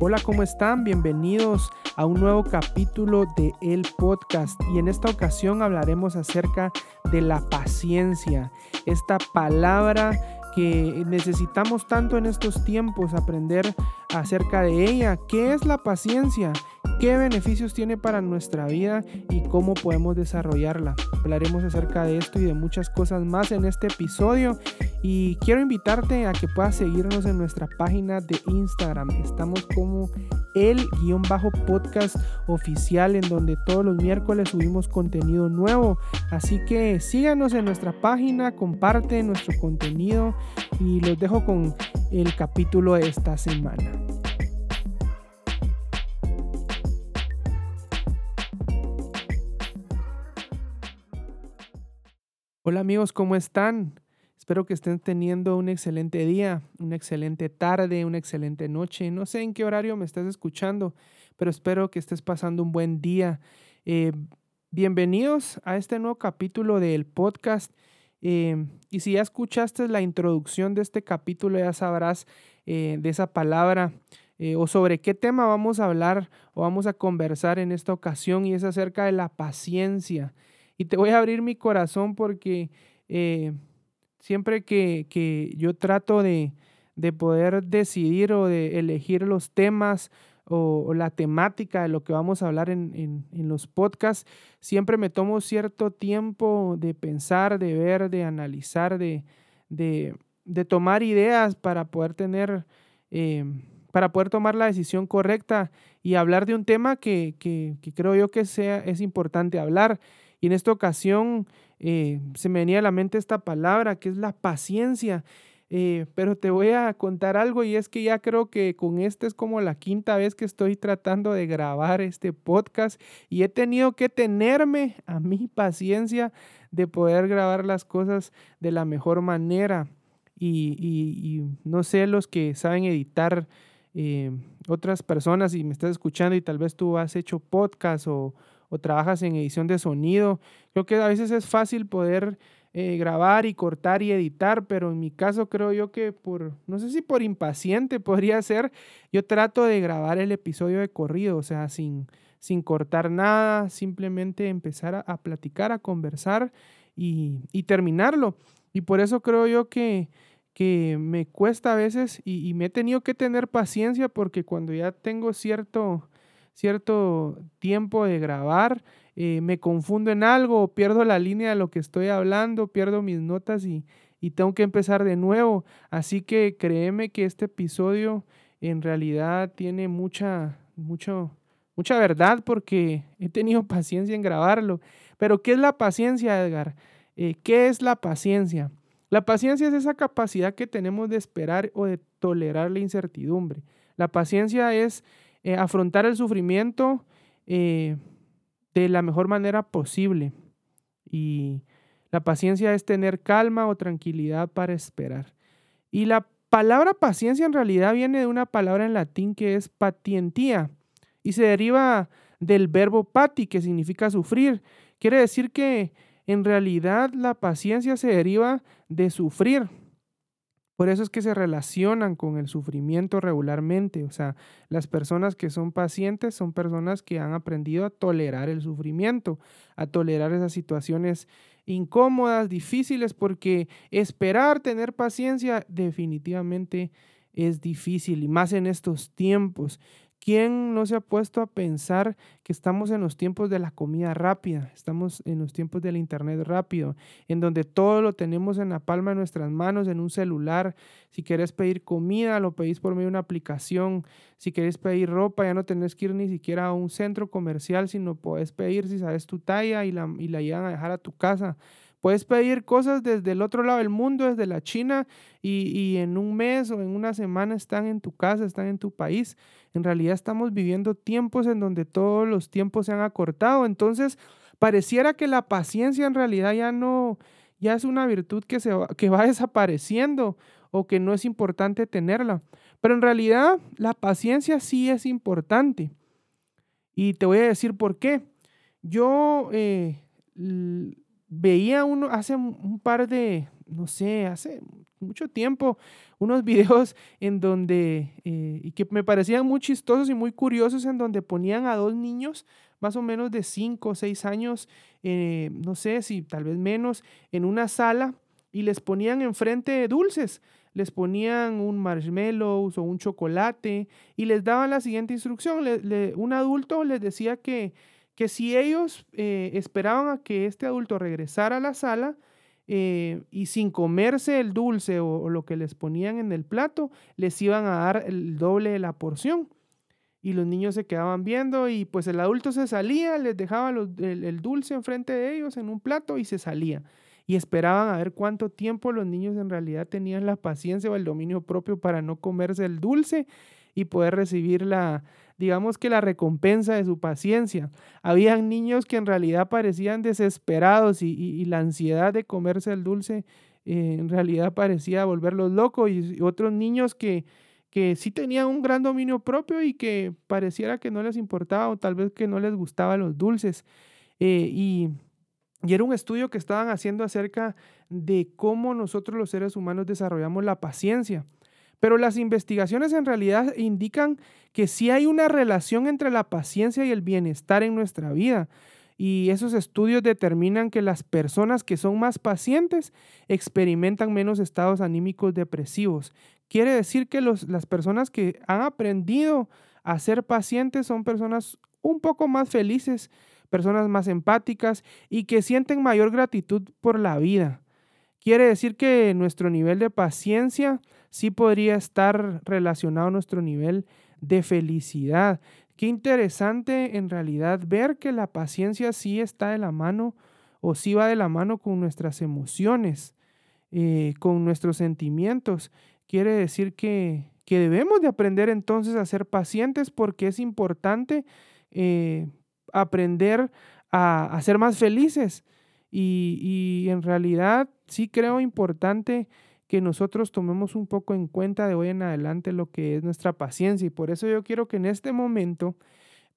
Hola, ¿cómo están? Bienvenidos a un nuevo capítulo de El Podcast y en esta ocasión hablaremos acerca de la paciencia, esta palabra que necesitamos tanto en estos tiempos aprender acerca de ella. ¿Qué es la paciencia? qué beneficios tiene para nuestra vida y cómo podemos desarrollarla. Hablaremos acerca de esto y de muchas cosas más en este episodio y quiero invitarte a que puedas seguirnos en nuestra página de Instagram. Estamos como el guion bajo podcast oficial en donde todos los miércoles subimos contenido nuevo. Así que síganos en nuestra página, comparte nuestro contenido y los dejo con el capítulo de esta semana. Hola amigos, ¿cómo están? Espero que estén teniendo un excelente día, una excelente tarde, una excelente noche. No sé en qué horario me estás escuchando, pero espero que estés pasando un buen día. Eh, bienvenidos a este nuevo capítulo del podcast. Eh, y si ya escuchaste la introducción de este capítulo, ya sabrás eh, de esa palabra o sobre qué tema vamos a hablar o vamos a conversar en esta ocasión y es acerca de la paciencia. Y te voy a abrir mi corazón porque siempre que, yo trato de, poder decidir o de elegir los temas o, la temática de lo que vamos a hablar en, los podcasts, siempre me tomo cierto tiempo de pensar, de ver, de analizar, de, tomar ideas para poder tener, eh, para poder tomar la decisión correcta y hablar de un tema que, que creo yo que sea, es importante hablar. Y en esta ocasión eh, se me venía a la mente esta palabra que es la paciencia. Eh, pero te voy a contar algo y es que ya creo que con este es como la quinta vez que estoy tratando de grabar este podcast y he tenido que tenerme a mi paciencia de poder grabar las cosas de la mejor manera. Y, no sé los que saben editar eh, otras personas y me estás escuchando y tal vez tú has hecho podcast o, trabajas en edición de sonido. Creo que a veces es fácil poder eh, grabar y cortar y editar, pero en mi caso creo yo que por, no sé si por impaciente podría ser, yo trato de grabar el episodio de corrido, o sea, sin, sin cortar nada, simplemente empezar a, platicar, a conversar y, terminarlo. Y por eso creo yo que, que me cuesta a veces y, y, me he tenido que tener paciencia porque cuando ya tengo cierto, cierto tiempo de grabar, eh, me confundo en algo, pierdo la línea de lo que estoy hablando, pierdo mis notas y, tengo que empezar de nuevo. Así que créeme que este episodio en realidad tiene mucha, mucho, mucha verdad porque he tenido paciencia en grabarlo. Pero ¿qué es la paciencia, Edgar? Eh, ¿Qué es la paciencia? La paciencia es esa capacidad que tenemos de esperar o de tolerar la incertidumbre. La paciencia es eh, afrontar el sufrimiento eh, de la mejor manera posible. Y la paciencia es tener calma o tranquilidad para esperar. Y la palabra paciencia en realidad viene de una palabra en latín que es patientía y se deriva del verbo pati, que significa sufrir. Quiere decir que en realidad la paciencia se deriva de sufrir. Por eso es que se relacionan con el sufrimiento regularmente. O sea, las personas que son pacientes son personas que han aprendido a tolerar el sufrimiento, a tolerar esas situaciones incómodas, difíciles, porque esperar, tener paciencia definitivamente es difícil y más en estos tiempos. ¿Quién no se ha puesto a pensar que estamos en los tiempos de la comida rápida? Estamos en los tiempos del Internet rápido, en donde todo lo tenemos en la palma de nuestras manos, en un celular. Si quieres pedir comida, lo pedís por medio de una aplicación. Si quieres pedir ropa, ya no tenés que ir ni siquiera a un centro comercial, sino puedes pedir si sabes tu talla y la, y la llevan a dejar a tu casa. Puedes pedir cosas desde el otro lado del mundo, desde la China, y, en un mes o en una semana están en tu casa, están en tu país. En realidad estamos viviendo tiempos en donde todos los tiempos se han acortado. Entonces, pareciera que la paciencia en realidad ya no, ya es una virtud que, se va, que va desapareciendo o que no es importante tenerla. Pero en realidad la paciencia sí es importante. Y te voy a decir por qué. Yo... Eh, veía uno hace un par de, no sé, hace mucho tiempo, unos videos en donde, eh, y que me parecían muy chistosos y muy curiosos, en donde ponían a dos niños más o menos de 5 o 6 años, eh, no sé si tal vez menos, en una sala y les ponían enfrente dulces. Les ponían un marshmallow o un chocolate y les daban la siguiente instrucción. un adulto les decía que, que si ellos eh, esperaban a que este adulto regresara a la sala, eh, y sin comerse el dulce o, lo que les ponían en el plato, les iban a dar el doble de la porción y los niños se quedaban viendo y pues el adulto se salía, les dejaba el, dulce enfrente de ellos en un plato y se salía. Y esperaban a ver cuánto tiempo los niños en realidad tenían la paciencia o el dominio propio para no comerse el dulce y poder recibir la, digamos que la recompensa de su paciencia. Habían niños que en realidad parecían desesperados y, la ansiedad de comerse el dulce eh, en realidad parecía volverlos locos y otros niños que que sí tenían un gran dominio propio y que pareciera que no les importaba o tal vez que no les gustaban los dulces. Eh, y, y era un estudio que estaban haciendo acerca de cómo nosotros los seres humanos desarrollamos la paciencia. Pero las investigaciones en realidad indican que sí hay una relación entre la paciencia y el bienestar en nuestra vida. Y esos estudios determinan que las personas que son más pacientes experimentan menos estados anímicos depresivos, Quiere decir que las personas que han aprendido a ser pacientes son personas un poco más felices, personas más empáticas y que sienten mayor gratitud por la vida. Quiere decir que nuestro nivel de paciencia sí podría estar relacionado a nuestro nivel de felicidad. Qué interesante en realidad ver que la paciencia sí está de la mano o sí va de la mano con nuestras emociones, eh, con nuestros sentimientos quiere decir que, debemos de aprender entonces a ser pacientes porque es importante eh, aprender a, ser más felices. Y, y, en realidad sí creo importante que nosotros tomemos un poco en cuenta de hoy en adelante lo que es nuestra paciencia. Y por eso yo quiero que en este momento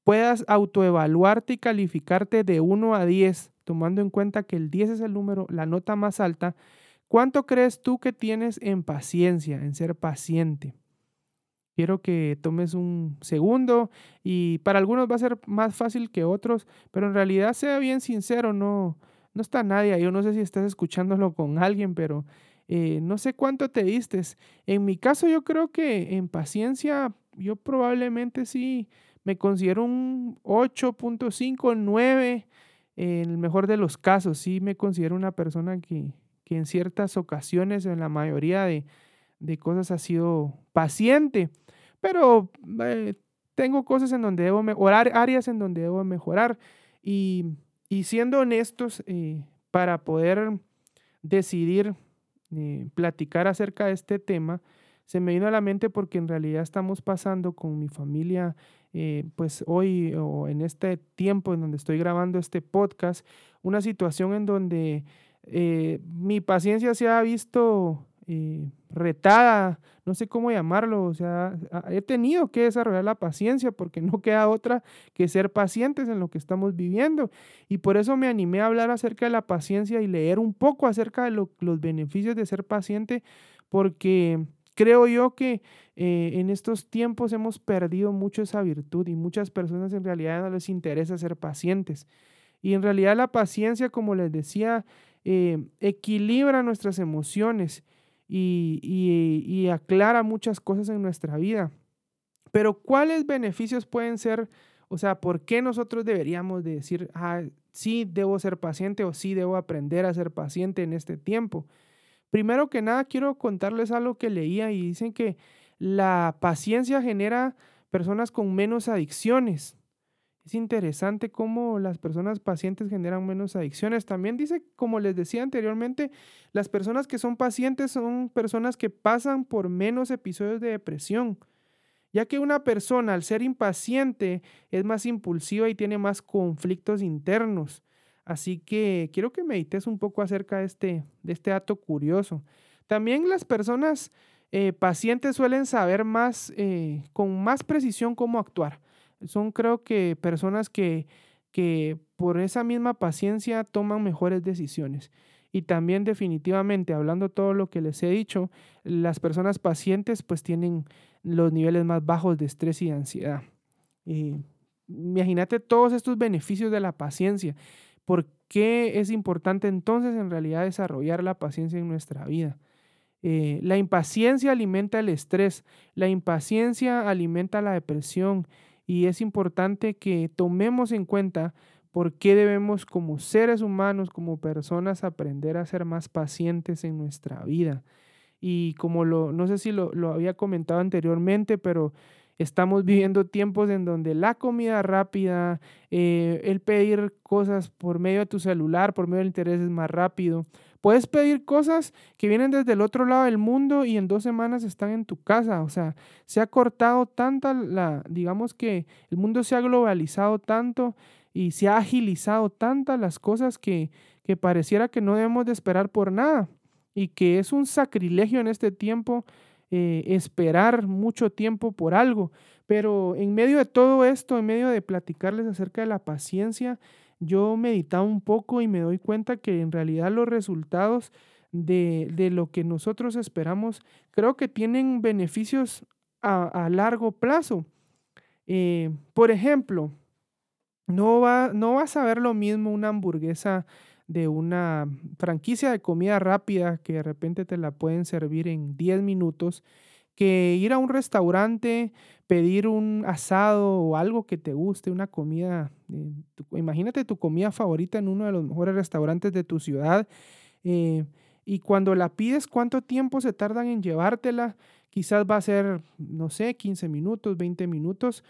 puedas autoevaluarte y calificarte de 1 a 10, tomando en cuenta que el 10 es el número, la nota más alta ¿Cuánto crees tú que tienes en paciencia, en ser paciente? Quiero que tomes un segundo y para algunos va a ser más fácil que otros, pero en realidad sea bien sincero, no, no está nadie. Yo no sé si estás escuchándolo con alguien, pero eh, no sé cuánto te diste. En mi caso yo creo que en paciencia yo probablemente sí me considero un 8.5, 9, en el mejor de los casos, sí me considero una persona que, que en ciertas ocasiones, en la mayoría de, cosas ha sido paciente, pero eh, tengo cosas en donde debo mejorar, áreas en donde debo mejorar y, siendo honestos, eh, para poder decidir eh, platicar acerca de este tema, se me vino a la mente porque en realidad estamos pasando con mi familia, pues hoy o en este tiempo en donde estoy grabando este podcast, una situación en donde eh, mi paciencia se ha visto eh, retada, no sé cómo llamarlo, o sea, he tenido que desarrollar la paciencia porque no queda otra que ser pacientes en lo que estamos viviendo. Y por eso me animé a hablar acerca de la paciencia y leer un poco acerca de los beneficios de ser paciente, porque creo yo que eh, en estos tiempos hemos perdido mucho esa virtud y muchas personas en realidad no les interesa ser pacientes. Y en realidad la paciencia, como les decía, eh, equilibra nuestras emociones y, aclara muchas cosas en nuestra vida. Pero ¿cuáles beneficios pueden ser? O sea, ¿por qué nosotros deberíamos decir, ah, sí debo ser paciente o sí debo aprender a ser paciente en este tiempo? Primero que nada, quiero contarles algo que leía y dicen que la paciencia genera personas con menos adicciones. Es interesante cómo las personas pacientes generan menos adicciones. También dice, como les decía anteriormente, las personas que son pacientes son personas que pasan por menos episodios de depresión, ya que una persona al ser impaciente es más impulsiva y tiene más conflictos internos. Así que quiero que medites un poco acerca de este, de este dato curioso. También las personas eh, pacientes suelen saber más, eh, con más precisión cómo actuar son creo que personas que, que por esa misma paciencia toman mejores decisiones. Y también definitivamente, hablando todo lo que les he dicho, las personas pacientes pues tienen los niveles más bajos de estrés y de ansiedad. imagínate todos estos beneficios de la paciencia. ¿Por qué es importante entonces en realidad desarrollar la paciencia en nuestra vida? Eh, la impaciencia alimenta el estrés, la impaciencia alimenta la depresión y es importante que tomemos en cuenta por qué debemos como seres humanos, como personas, aprender a ser más pacientes en nuestra vida. Y como lo, no sé si lo, lo había comentado anteriormente, pero Estamos viviendo tiempos en donde la comida rápida, eh, el pedir cosas por medio de tu celular, por medio del interés es más rápido. Puedes pedir cosas que vienen desde el otro lado del mundo y en dos semanas están en tu casa. O sea, se ha cortado tanta la, digamos que el mundo se ha globalizado tanto y se ha agilizado tantas las cosas que, que pareciera que no debemos de esperar por nada y que es un sacrilegio en este tiempo eh, esperar mucho tiempo por algo. Pero en medio de todo esto, en medio de platicarles acerca de la paciencia, yo meditaba un poco y me doy cuenta que en realidad los resultados de, de lo que nosotros esperamos creo que tienen beneficios a, largo plazo. Eh, por ejemplo, no, va, no vas a ver lo mismo una hamburguesa de una franquicia de comida rápida que de repente te la pueden servir en 10 minutos, que ir a un restaurante, pedir un asado o algo que te guste, una comida, eh, imagínate tu comida favorita en uno de los mejores restaurantes de tu ciudad. Eh, y cuando la pides, ¿cuánto tiempo se tardan en llevártela? Quizás va a ser, no sé, 15 minutos, 20 minutos.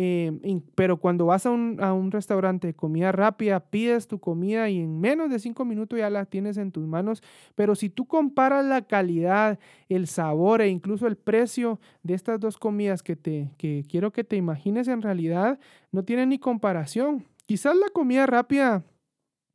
Eh, pero cuando vas a un, restaurante de comida rápida, pides tu comida y en menos de cinco minutos ya la tienes en tus manos. Pero si tú comparas la calidad, el sabor e incluso el precio de estas dos comidas que, quiero que te imagines en realidad, no tiene ni comparación. Quizás la comida rápida,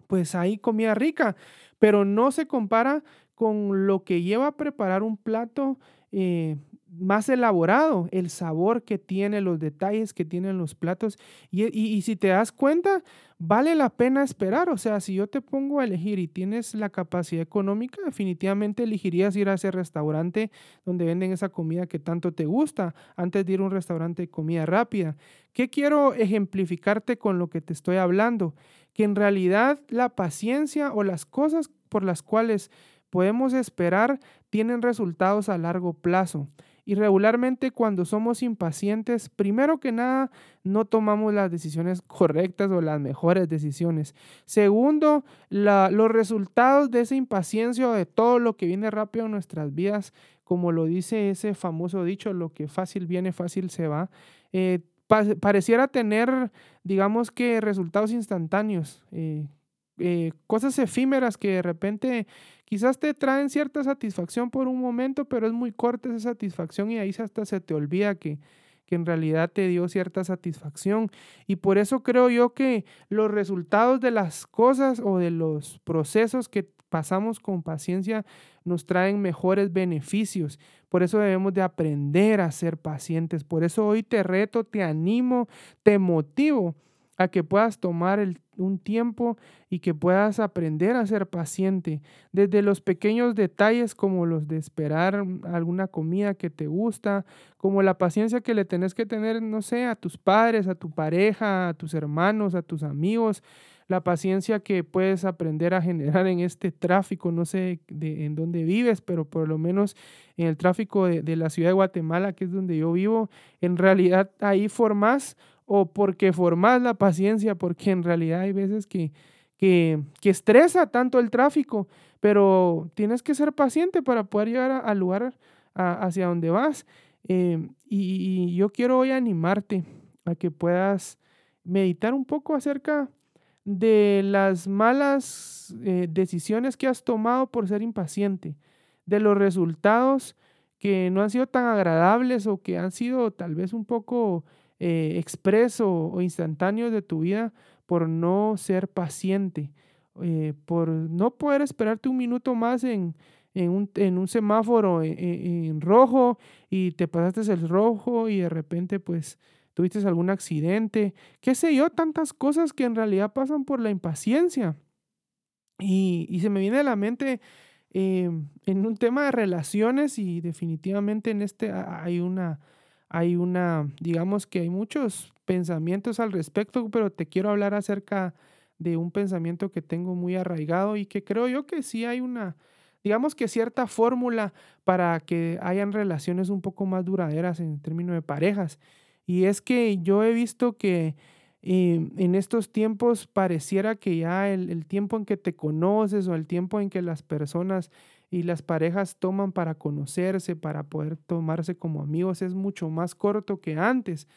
pues hay comida rica, pero no se compara con lo que lleva a preparar un plato eh, más elaborado, el sabor que tiene, los detalles que tienen los platos. Y, si te das cuenta, vale la pena esperar. O sea, si yo te pongo a elegir y tienes la capacidad económica, definitivamente elegirías ir a ese restaurante donde venden esa comida que tanto te gusta antes de ir a un restaurante de comida rápida. ¿Qué quiero ejemplificarte con lo que te estoy hablando? Que en realidad la paciencia o las cosas por las cuales podemos esperar tienen resultados a largo plazo. Y regularmente cuando somos impacientes, primero que nada, no tomamos las decisiones correctas o las mejores decisiones. Segundo, los resultados de esa impaciencia o de todo lo que viene rápido en nuestras vidas, como lo dice ese famoso dicho, lo que fácil viene, fácil se va, eh, pareciera tener, digamos que, resultados instantáneos. Eh, eh, cosas efímeras que de repente quizás te traen cierta satisfacción por un momento, pero es muy corta esa satisfacción y ahí hasta se te olvida que, que en realidad te dio cierta satisfacción. Y por eso creo yo que los resultados de las cosas o de los procesos que pasamos con paciencia nos traen mejores beneficios. Por eso debemos de aprender a ser pacientes. Por eso hoy te reto, te animo, te motivo a que puedas tomar un tiempo y que puedas aprender a ser paciente, desde los pequeños detalles como los de esperar alguna comida que te gusta, como la paciencia que le tenés que tener, no sé, a tus padres, a tu pareja, a tus hermanos, a tus amigos, la paciencia que puedes aprender a generar en este tráfico, no sé de, en dónde vives, pero por lo menos en el tráfico de, de la ciudad de Guatemala, que es donde yo vivo, en realidad ahí formas o porque formas la paciencia, porque en realidad hay veces que, que, estresa tanto el tráfico, pero tienes que ser paciente para poder llegar al lugar hacia donde vas. Eh, y, yo quiero hoy animarte a que puedas meditar un poco acerca de las malas eh, decisiones que has tomado por ser impaciente, de los resultados que no han sido tan agradables o que han sido tal vez un poco eh, expreso o instantáneo de tu vida por no ser paciente, eh, por no poder esperarte un minuto más en, un, semáforo e, en, rojo y te pasaste el rojo y de repente pues tuviste algún accidente, qué sé yo, tantas cosas que en realidad pasan por la impaciencia. Y, se me viene a la mente eh, en un tema de relaciones y definitivamente en este hay una, hay una, digamos que hay muchos pensamientos al respecto, pero te quiero hablar acerca de un pensamiento que tengo muy arraigado y que creo yo que sí hay una, digamos que cierta fórmula para que hayan relaciones un poco más duraderas en términos de parejas. Y es que yo he visto que eh, en estos tiempos pareciera que ya el, tiempo en que te conoces o el tiempo en que las personas y las parejas toman para conocerse, para poder tomarse como amigos, es mucho más corto que antes.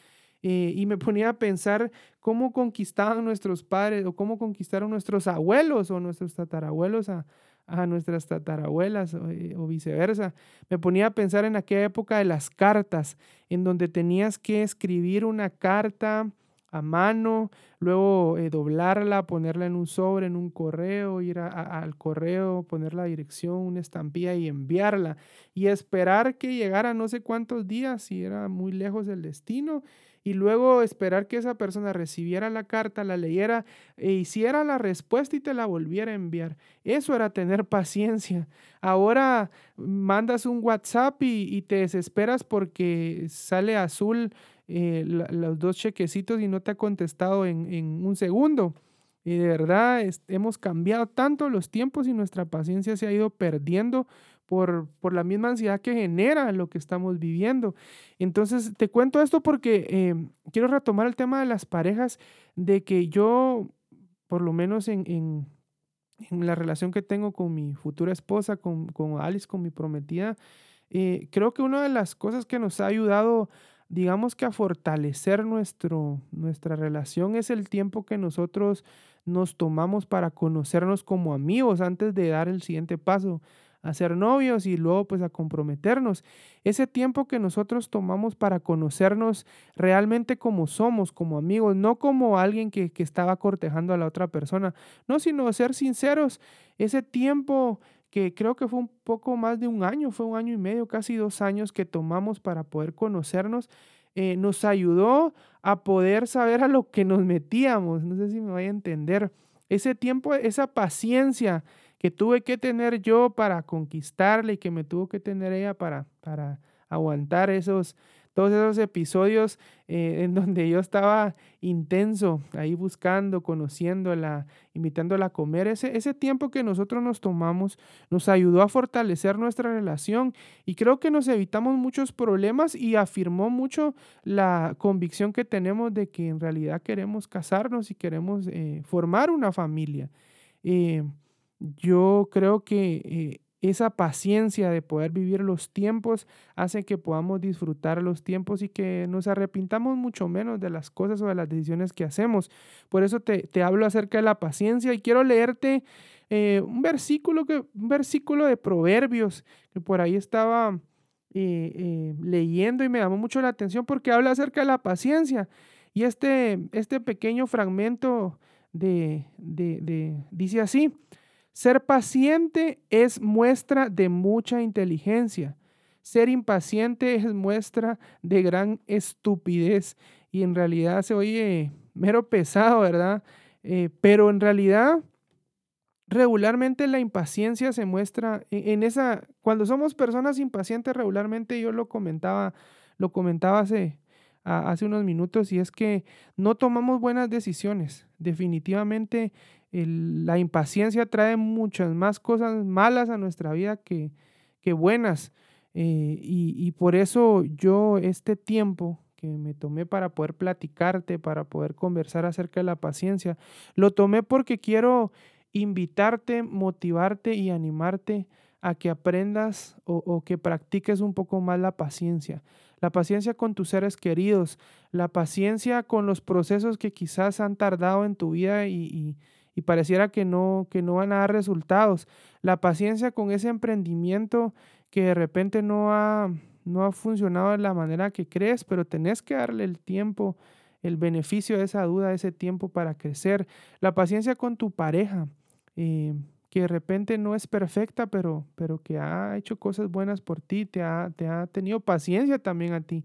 Eh, y me ponía a pensar cómo conquistaban nuestros padres o cómo conquistaron nuestros abuelos o nuestros tatarabuelos a, a nuestras tatarabuelas eh, o, viceversa. Me ponía a pensar en aquella época de las cartas, en donde tenías que escribir una carta a mano, luego eh, doblarla, ponerla en un sobre, en un correo, ir al correo, poner la dirección, una estampilla y enviarla y esperar que llegara no sé cuántos días, si era muy lejos del destino, y luego esperar que esa persona recibiera la carta, la leyera e hiciera la respuesta y te la volviera a enviar. Eso era tener paciencia. Ahora mandas un WhatsApp y, te desesperas porque sale azul eh, los dos chequecitos y no te ha contestado en, un segundo. Y de verdad hemos cambiado tanto los tiempos y nuestra paciencia se ha ido perdiendo por, la misma ansiedad que genera lo que estamos viviendo. Entonces, te cuento esto porque eh, quiero retomar el tema de las parejas, de que yo, por lo menos en, la relación que tengo con mi futura esposa, con, con Alice, con mi prometida, eh, creo que una de las cosas que nos ha ayudado, digamos que a fortalecer nuestro, nuestra relación es el tiempo que nosotros nos tomamos para conocernos como amigos antes de dar el siguiente paso a ser novios y luego pues a comprometernos. Ese tiempo que nosotros tomamos para conocernos realmente como somos, como amigos, no como alguien que, estaba cortejando a la otra persona, no, sino ser sinceros. Ese tiempo que creo que fue un poco más de un año, fue un año y medio, casi dos años que tomamos para poder conocernos, eh, nos ayudó a poder saber a lo que nos metíamos. No sé si me voy a entender. Ese tiempo, esa paciencia, que tuve que tener yo para conquistarle y que me tuvo que tener ella para, para aguantar esos, todos esos episodios eh, en donde yo estaba intenso, ahí buscando, conociéndola, invitándola a comer. Ese, ese tiempo que nosotros nos tomamos nos ayudó a fortalecer nuestra relación y creo que nos evitamos muchos problemas y afirmó mucho la convicción que tenemos de que en realidad queremos casarnos y queremos eh, formar una familia. Eh, yo creo que esa paciencia de poder vivir los tiempos hace que podamos disfrutar los tiempos y que nos arrepintamos mucho menos de las cosas o de las decisiones que hacemos. Por eso te, hablo acerca de la paciencia y quiero leerte eh, un, versículo que, un versículo de Proverbios que por ahí estaba eh, leyendo y me llamó mucho la atención porque habla acerca de la paciencia. Y este, este pequeño fragmento de, de dice así, ser paciente es muestra de mucha inteligencia. Ser impaciente es muestra de gran estupidez. Y en realidad se oye mero pesado, ¿verdad? Eh, pero en realidad, regularmente la impaciencia se muestra e-, en, esa, cuando somos personas impacientes, regularmente yo lo comentaba, lo comentaba hace, hace unos minutos, y es que no tomamos buenas decisiones. Definitivamente la impaciencia trae muchas más cosas malas a nuestra vida que, que buenas. Eh, y, por eso yo este tiempo que me tomé para poder platicarte, para poder conversar acerca de la paciencia, lo tomé porque quiero invitarte, motivarte y animarte a que aprendas o, o, que practiques un poco más la paciencia. La paciencia con tus seres queridos, la paciencia con los procesos que quizás han tardado en tu vida y, y pareciera que no, que no van a dar resultados. La paciencia con ese emprendimiento que de repente no ha, no ha funcionado de la manera que crees, pero tenés que darle el tiempo, el beneficio de esa duda, ese tiempo para crecer. La paciencia con tu pareja, eh, que de repente no es perfecta, pero, pero que ha hecho cosas buenas por ti, te ha, te ha tenido paciencia también a ti.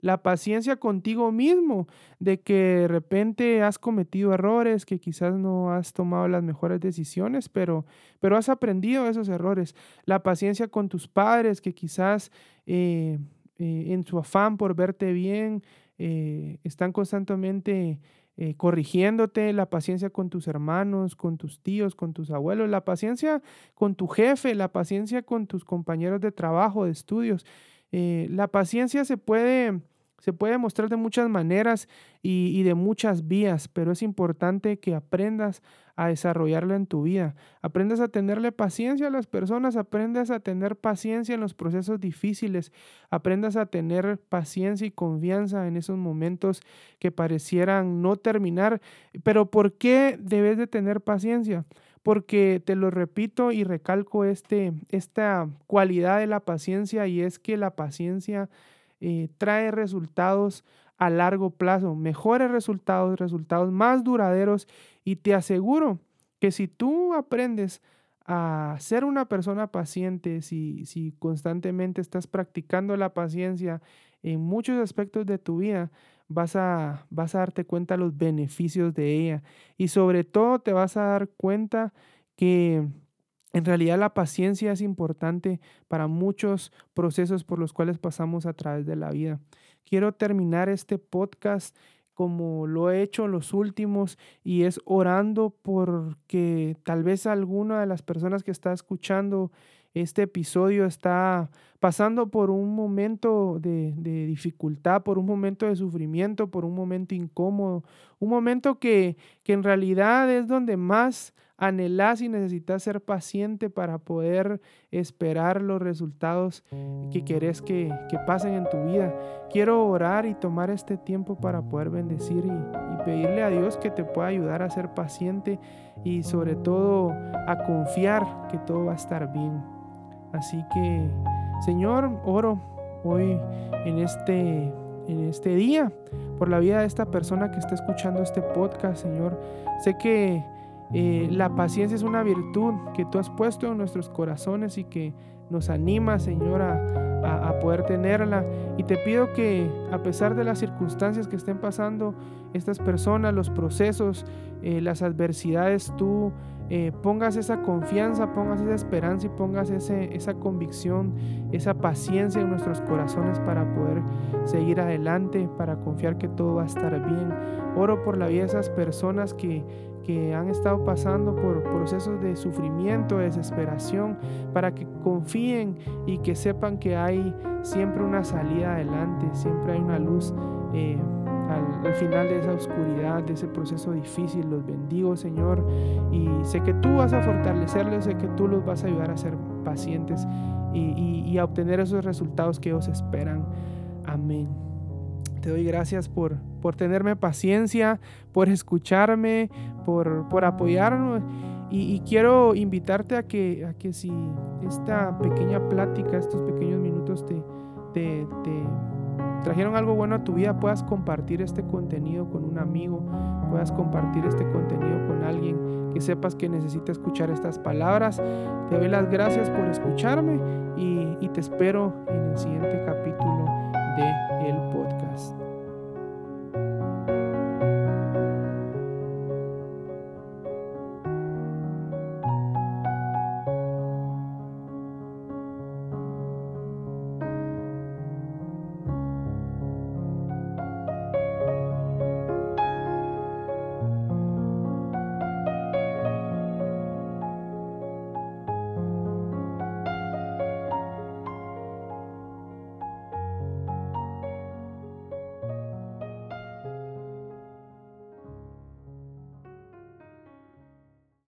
La paciencia contigo mismo, de que de repente has cometido errores, que quizás no has tomado las mejores decisiones, pero, pero has aprendido esos errores. La paciencia con tus padres, que quizás eh, eh, en su afán por verte bien, eh, están constantemente corrigiéndote, la paciencia con tus hermanos, con tus tíos, con tus abuelos, la paciencia con tu jefe, la paciencia con tus compañeros de trabajo, de estudios. La paciencia se puede se puede mostrar de muchas maneras y, de muchas vías, pero es importante que aprendas a desarrollarlo en tu vida. Aprendas a tenerle paciencia a las personas, aprendas a tener paciencia en los procesos difíciles, aprendas a tener paciencia y confianza en esos momentos que parecieran no terminar. Pero ¿por qué debes de tener paciencia? Porque te lo repito y recalco este, esta cualidad de la paciencia y es que la paciencia eh, trae resultados a largo plazo, mejores resultados, resultados más duraderos y te aseguro que si tú aprendes a ser una persona paciente, si, si constantemente estás practicando la paciencia en muchos aspectos de tu vida, vas a, vas a darte cuenta los beneficios de ella. Y sobre todo te vas a dar cuenta que en realidad la paciencia es importante para muchos procesos por los cuales pasamos a través de la vida. Quiero terminar este podcast como lo he hecho los últimos y es orando porque tal vez alguna de las personas que está escuchando este episodio está pasando por un momento de, de, dificultad, por un momento de sufrimiento, por un momento incómodo, un momento que, que en realidad es donde más anhelas y necesitas ser paciente para poder esperar los resultados que querés que, pasen en tu vida. Quiero orar y tomar este tiempo para poder bendecir y, y pedirle a Dios que te pueda ayudar a ser paciente y sobre todo a confiar que todo va a estar bien. Así que, Señor, oro hoy en este, en este día por la vida de esta persona que está escuchando este podcast, Señor. Sé que eh, la paciencia es una virtud que tú has puesto en nuestros corazones y que nos anima, Señor, a, a, poder tenerla. Y te pido que a pesar de las circunstancias que estén pasando estas personas, los procesos, eh, las adversidades, tú eh, pongas esa confianza, pongas esa esperanza y pongas esa convicción, esa paciencia en nuestros corazones para poder seguir adelante, para confiar que todo va a estar bien. Oro por la vida de esas personas que, que han estado pasando por procesos de sufrimiento, de desesperación, para que confíen y que sepan que hay siempre una salida adelante, siempre hay una luz. Eh, al, final de esa oscuridad, de ese proceso difícil. Los bendigo, Señor, y sé que tú vas a fortalecerles, sé que tú los vas a ayudar a ser pacientes y, a obtener esos resultados que ellos esperan. Amén. Te doy gracias por, por tenerme paciencia, por escucharme, por, por apoyarnos. Y, quiero invitarte a que, a que si esta pequeña plática, estos pequeños minutos te, te trajeron algo bueno a tu vida, puedas compartir este contenido con un amigo, puedas compartir este contenido con alguien que sepas que necesita escuchar estas palabras. Te doy las gracias por escucharme y, y te espero en el siguiente capítulo de.